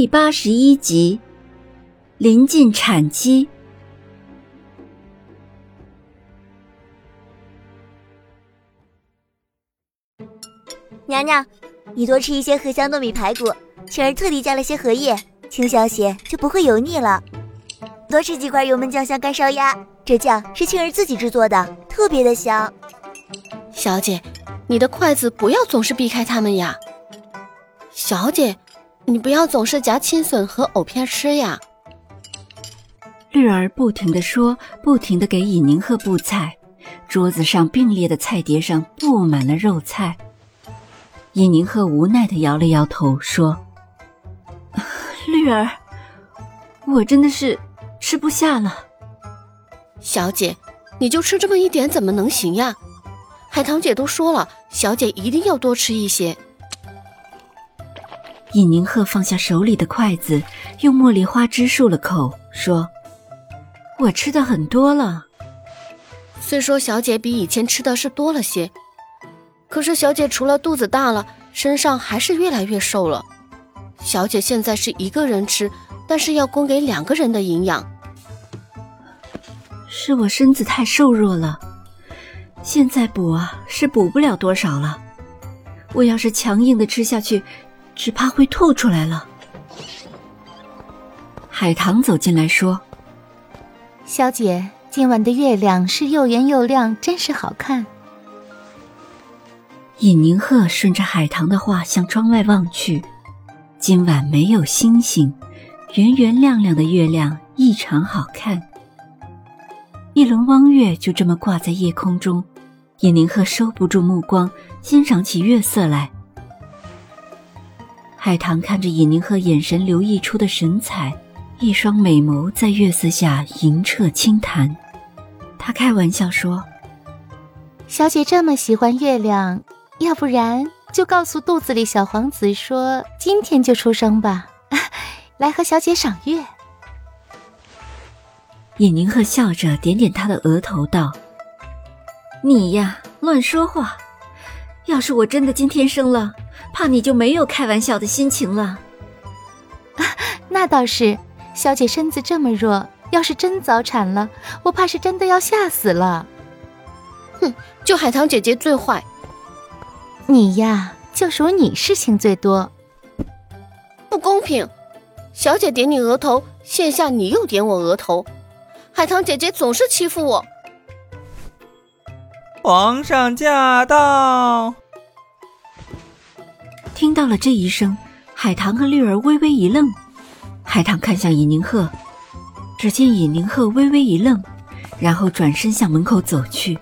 第八十一集，临近产期。娘娘，你多吃一些荷香糯米排骨，晴儿特地加了些荷叶，清香些就不会油腻了。多吃几块油焖酱香干烧鸭，这酱是晴儿自己制作的，特别的香。小姐，你的筷子不要总是避开他们呀。小姐。你不要总是夹青笋和藕片吃呀！绿儿不停的说，不停的给尹宁鹤布菜，桌子上并列的菜碟上布满了肉菜。尹宁鹤无奈的摇了摇头，说：“ 绿儿，我真的是吃不下了。”小姐，你就吃这么一点，怎么能行呀？海棠姐都说了，小姐一定要多吃一些。尹宁鹤放下手里的筷子，用茉莉花汁漱了口，说：“我吃的很多了。虽说小姐比以前吃的是多了些，可是小姐除了肚子大了，身上还是越来越瘦了。小姐现在是一个人吃，但是要供给两个人的营养。是我身子太瘦弱了，现在补啊是补不了多少了。我要是强硬的吃下去。”只怕会吐出来了。海棠走进来说：“小姐，今晚的月亮是又圆又亮，真是好看。”尹宁鹤顺着海棠的话向窗外望去，今晚没有星星，圆圆亮亮的月亮异常好看。一轮汪月就这么挂在夜空中，尹宁鹤收不住目光，欣赏起月色来。海棠看着尹宁鹤眼神流溢出的神采，一双美眸在月色下莹澈清潭。他开玩笑说：“小姐这么喜欢月亮，要不然就告诉肚子里小皇子说今天就出生吧，来和小姐赏月。”尹宁鹤笑着点点他的额头道：“你呀，乱说话！要是我真的今天生了。”怕你就没有开玩笑的心情了。那倒是，小姐身子这么弱，要是真早产了，我怕是真的要吓死了。哼，就海棠姐姐最坏。你呀，就属你事情最多。不公平，小姐点你额头，现下你又点我额头，海棠姐姐总是欺负我。皇上驾到。听到了这一声，海棠和绿儿微微一愣。海棠看向尹宁鹤，只见尹宁鹤微微一愣，然后转身向门口走去。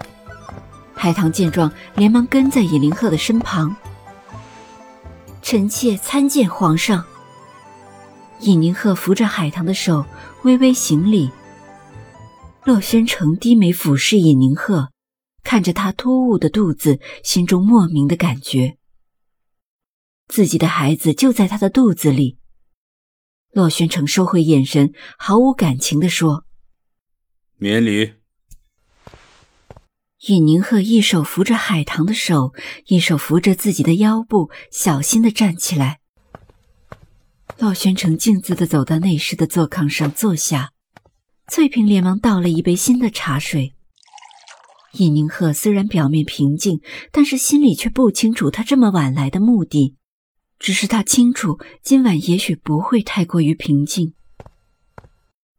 海棠见状，连忙跟在尹宁鹤的身旁。臣妾参见皇上。尹宁鹤扶着海棠的手，微微行礼。洛宣城低眉俯视尹宁鹤，看着他突兀的肚子，心中莫名的感觉。自己的孩子就在他的肚子里。洛宣城收回眼神，毫无感情地说：“免礼。”尹宁鹤一手扶着海棠的手，一手扶着自己的腰部，小心地站起来。洛宣城径自地走到内室的坐炕上坐下，翠萍连忙倒了一杯新的茶水。尹宁鹤虽然表面平静，但是心里却不清楚他这么晚来的目的。只是他清楚，今晚也许不会太过于平静。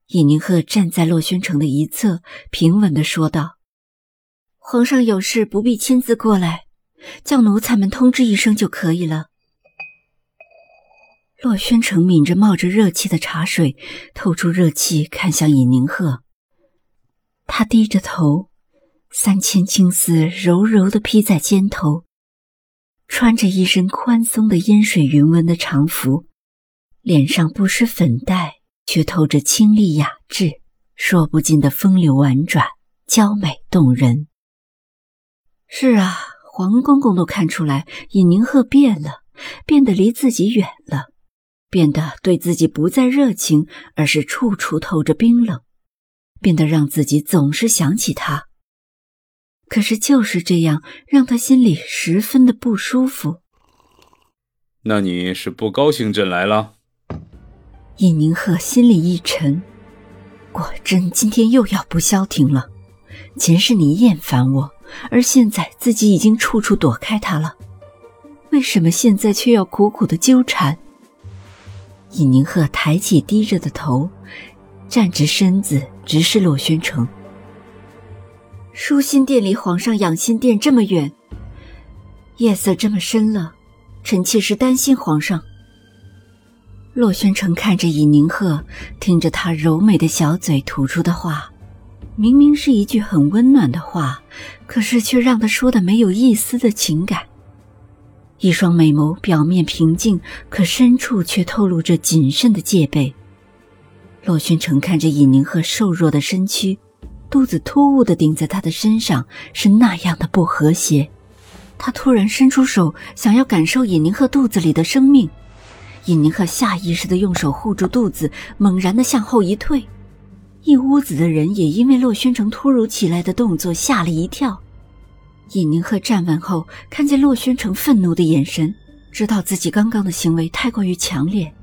尹宁鹤站在洛宣城的一侧，平稳的说道：“皇上有事不必亲自过来，叫奴才们通知一声就可以了。”洛宣城抿着冒着热气的茶水，透出热气，看向尹宁鹤。他低着头，三千青丝柔柔的披在肩头。穿着一身宽松的烟水云纹的长服，脸上不施粉黛，却透着清丽雅致，说不尽的风流婉转，娇美动人。是啊，黄公公都看出来尹宁鹤变了，变得离自己远了，变得对自己不再热情，而是处处透着冰冷，变得让自己总是想起他。可是就是这样，让他心里十分的不舒服。那你是不高兴朕来了？尹宁鹤心里一沉，果真今天又要不消停了。前世你厌烦我，而现在自己已经处处躲开他了，为什么现在却要苦苦的纠缠？尹宁鹤抬起低着的头，站直身子，直视洛宣城。舒心殿离皇上养心殿这么远，夜色这么深了。臣妾是担心皇上。洛宣城看着尹宁鹤，听着他柔美的小嘴吐出的话，明明是一句很温暖的话，可是却让他说的没有一丝的情感。一双美眸表面平静，可深处却透露着谨慎的戒备。洛宣城看着尹宁鹤瘦弱的身躯，肚子突兀的顶在他的身上，是那样的不和谐。他突然伸出手，想要感受尹宁鹤肚子里的生命。尹宁鹤下意识的用手护住肚子，猛然的向后一退。一屋子的人也因为洛宣城突如其来的动作吓了一跳。尹宁鹤站稳后，看见洛宣城愤怒的眼神，知道自己刚刚的行为太过于强烈，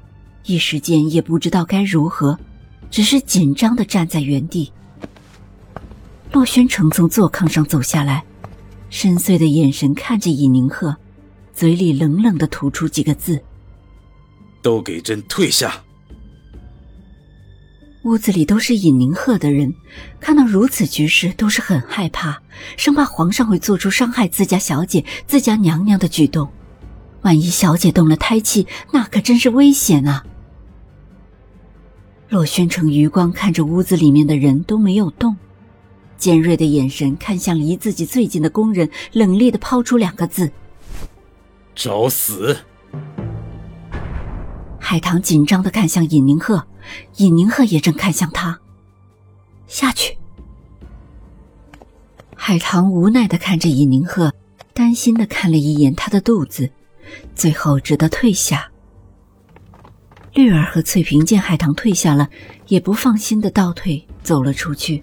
一时间也不知道该如何，只是紧张的站在原地。洛宣城从座炕上走下来。深邃的眼神看着尹宁鹤，嘴里冷冷的吐出几个字：“都给朕退下。”屋子里都是尹宁鹤的人，看到如此局势，都是很害怕，生怕皇上会做出伤害自家小姐、自家娘娘的举动。万一小姐动了胎气，那可真是危险啊！洛宣城余光看着屋子里面的人都没有动。尖锐的眼神看向离自己最近的工人，冷冽的抛出两个字：“找死！”海棠紧张的看向尹宁鹤，尹宁鹤也正看向他。下去。海棠无奈的看着尹宁鹤，担心的看了一眼他的肚子，最后只得退下。绿儿和翠萍见海棠退下了，也不放心的倒退走了出去。